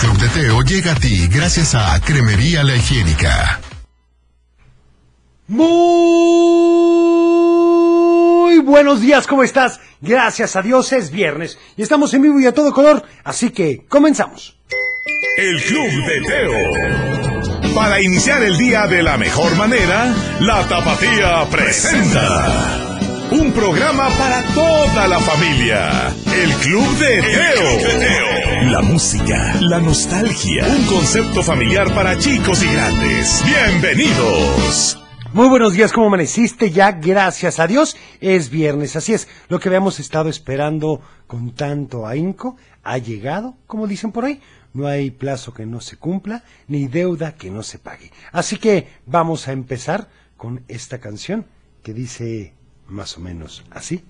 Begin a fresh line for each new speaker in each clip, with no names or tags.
Club de Teo llega a ti gracias a Cremería La Higiénica.
Muy buenos días, ¿cómo estás? Gracias a Dios es viernes y estamos en vivo y a todo color, así que comenzamos.
El Club de Teo. Para iniciar el día de la mejor manera, la Tapatía presenta. Un programa para toda la familia. El Club de Teo. La música, la nostalgia. Un concepto familiar para chicos y grandes. Bienvenidos.
Muy buenos días, ¿cómo amaneciste? Ya, gracias a Dios, es viernes. Así es, lo que habíamos estado esperando con tanto ahínco ha llegado, como dicen por ahí. No hay plazo que no se cumpla, ni deuda que no se pague. Así que vamos a empezar con esta canción que dice más o menos así.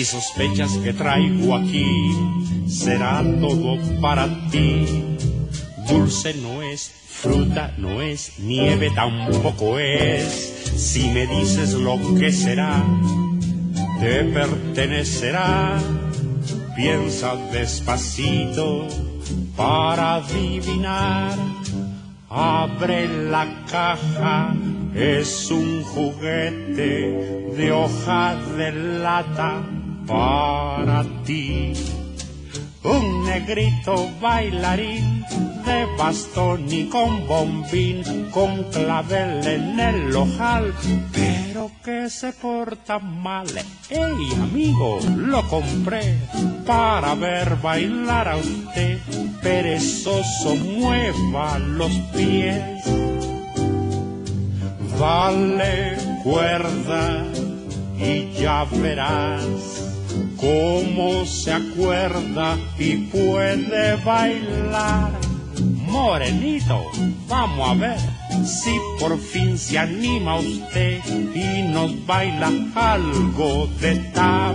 Si sospechas que traigo aquí, será todo para ti. Dulce no es, fruta no es, nieve tampoco es. Si me dices lo que será, te pertenecerá. Piensa despacito para adivinar. Abre la caja, es un juguete de hoja de lata para ti. Un negrito bailarín de bastón y con bombín, con clavel en el ojal, pero que se porta mal. ¡Ey, amigo! Lo compré para ver bailar a usted. Perezoso mueva los pies. Dale cuerda y ya verás cómo se acuerda y puede bailar. Morenito, vamos a ver si por fin se anima usted y nos baila algo de tap.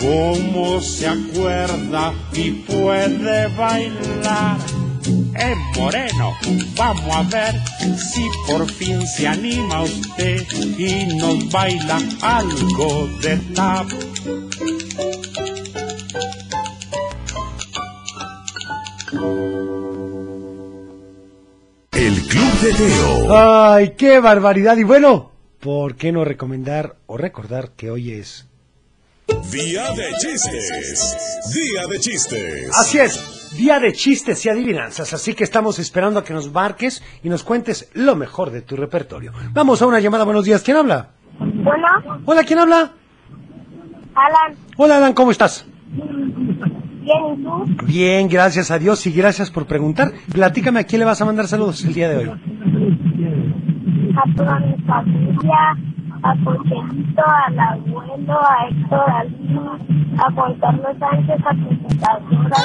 cómo se acuerda y puede bailar. Eh, Moreno, vamos a ver si por fin se anima usted y nos baila algo de tap.
El Club de Teo.
¡Ay, qué barbaridad! Y bueno, ¿por qué no recomendar o recordar que hoy es...
Día de chistes. Día de chistes.
Así es, día de chistes y adivinanzas, así que estamos esperando a que nos marques y nos cuentes lo mejor de tu repertorio. Vamos a una llamada, buenos días, ¿quién habla?
Bueno,
Hola, ¿quién habla?
Alan,
Hola, Alan, ¿cómo estás?
bien, ¿y tú?
Bien, gracias a Dios y gracias por preguntar. Platícame a quién le vas a mandar saludos el día de hoy.
A toda mi familia, a Cochelito, al abuelo, a Héctor, a Lino, a Juan Carlos Sánchez, a presentadora.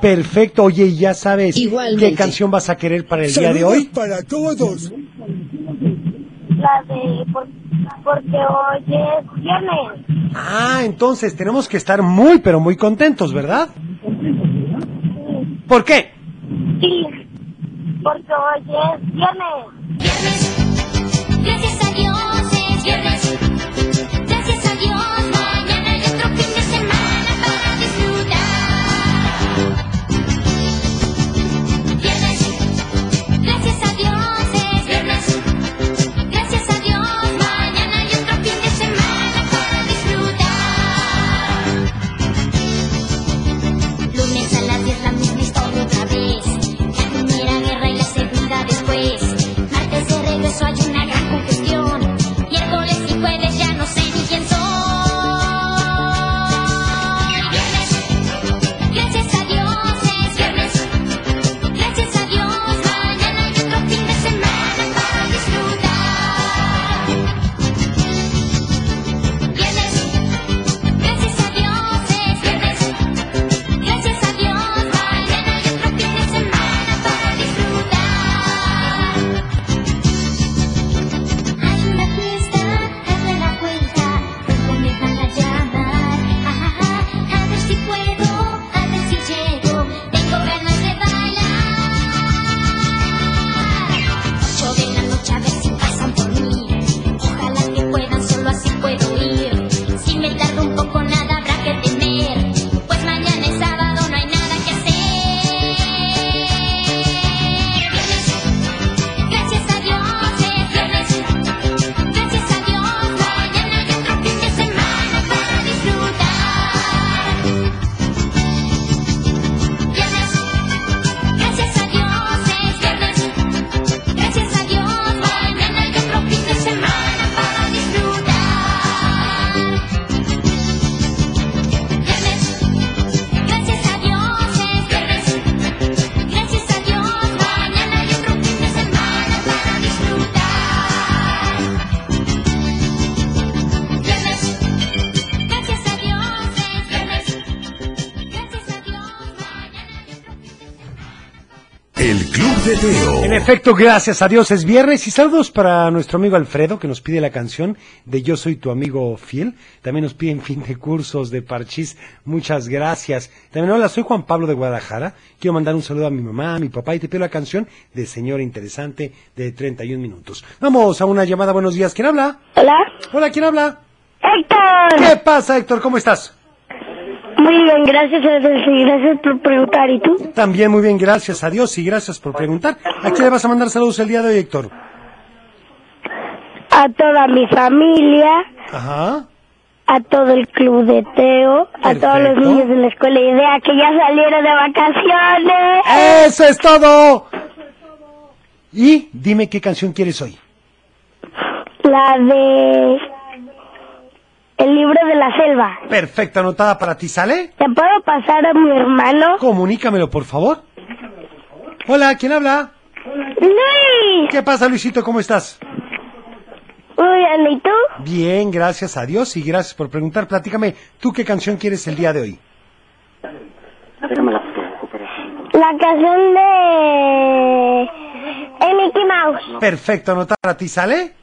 Perfecto, oye, ¿y ya sabes
Igualmente.
qué canción vas a querer para el día de hoy?
para todos.
La de por- porque hoy es viernes.
Ah, entonces tenemos que estar muy, pero muy contentos, ¿verdad? ¿Por qué?
Sí, porque hoy es viernes.
Gracias a Dios viernes. Gracias a Dios, mañana hay otro fin de semana para disfrutar. Viernes, gracias a Dios, es viernes. Gracias a Dios, mañana hay otro fin de semana para disfrutar. Lunes a las 10 la misma historia otra vez. La primera guerra y la segunda después. Martes
de regreso a ayunar. Teo.
En efecto, gracias a Dios es viernes y saludos para nuestro amigo Alfredo que nos pide la canción de Yo soy tu amigo fiel. También nos piden fin de cursos de Parchís. Muchas gracias. También hola, soy Juan Pablo de Guadalajara. Quiero mandar un saludo a mi mamá, a mi papá y te pido la canción de Señora Interesante de 31 minutos. Vamos a una llamada. Buenos días. ¿Quién habla?
Hola.
Hola, ¿quién habla?
Héctor.
¿Qué pasa, Héctor? ¿Cómo estás?
Muy bien, gracias a Dios y gracias por preguntar. ¿Y tú?
También muy bien, gracias a Dios y gracias por preguntar. ¿A quién le vas a mandar saludos el día de hoy, Héctor?
A toda mi familia,
Ajá.
a todo el club de Teo, a todos los niños de la escuela Idea que ya salieron de vacaciones.
¡Eso es todo! Y dime qué canción quieres hoy.
La de El libro de la selva.
Perfecta, anotada para ti, ¿sale?
¿Te puedo pasar a mi hermano?
Comunícamelo, por favor. Hola, ¿quién habla?
Luis.
¿Qué pasa, Luisito? ¿Cómo estás?
Muy bien, ¿y tú?
Bien, gracias a Dios y gracias por preguntar. Platícame, ¿tú qué canción quieres el día de hoy?
La canción de El Mickey Mouse.
Perfecto, anotada para ti, ¿sale?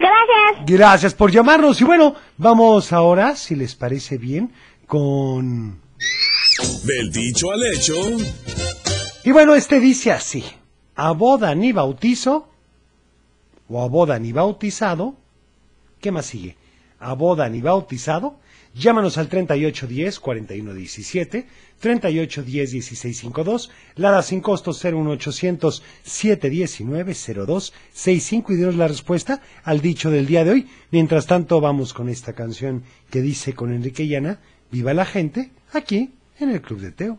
Gracias.
Gracias por llamarnos. Y bueno, vamos ahora, si les parece bien, con...
Del dicho al hecho.
Y bueno, este dice así. A boda ni bautizo, o a boda ni bautizado, ¿qué más sigue? A boda ni bautizado, llámanos al 3810-4117, 3810-1652, Lada sin costo 01800 719 0265 y dinos la respuesta al dicho del día de hoy. Mientras tanto, vamos con esta canción que dice con Enrique Llana, Viva la gente, aquí en el Club de Teo.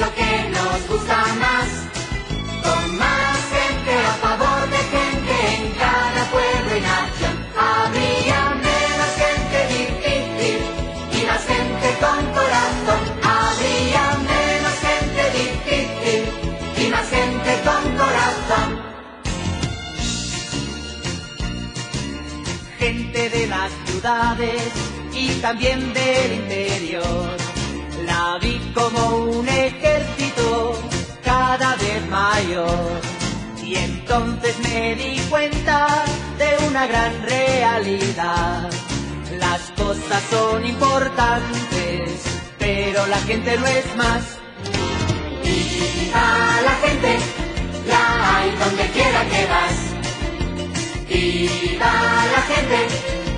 Lo que nos gusta más. Con más gente a favor de gente en cada pueblo y nación. Habría menos gente difícil y más gente con corazón. Habría menos gente difícil y más gente con corazón.
gente de las ciudades y también del interior. Vi como un ejército cada vez mayor. Y entonces me di cuenta de una gran realidad. Las cosas son importantes, pero la gente no es más. Viva la gente, la hay donde quiera que vas.
Viva la gente.